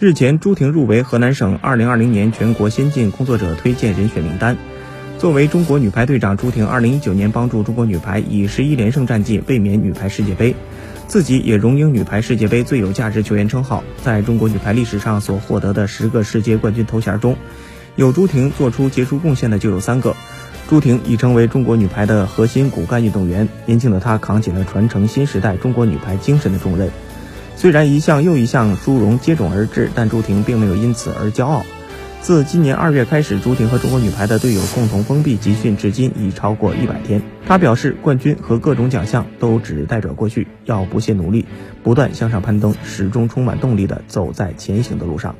日前，朱婷入围河南省2020年全国先进工作者推荐人选名单。作为中国女排队长，朱婷2019年帮助中国女排以十一连胜战绩卫冕女排世界杯，自己也荣膺女排世界杯最有价值球员称号。在中国女排历史上所获得的十个世界冠军头衔中，有朱婷做出杰出贡献的就有三个。朱婷已成为中国女排的核心骨干运动员，年轻的她扛起了传承新时代中国女排精神的重任。虽然一项又一项殊荣接踵而至，但朱婷并没有因此而骄傲。自今年二月开始，朱婷和中国女排的队友共同封闭集训，至今已超过一百天。她表示，冠军和各种奖项都只代表过去，要不懈努力，不断向上攀登，始终充满动力地走在前行的路上。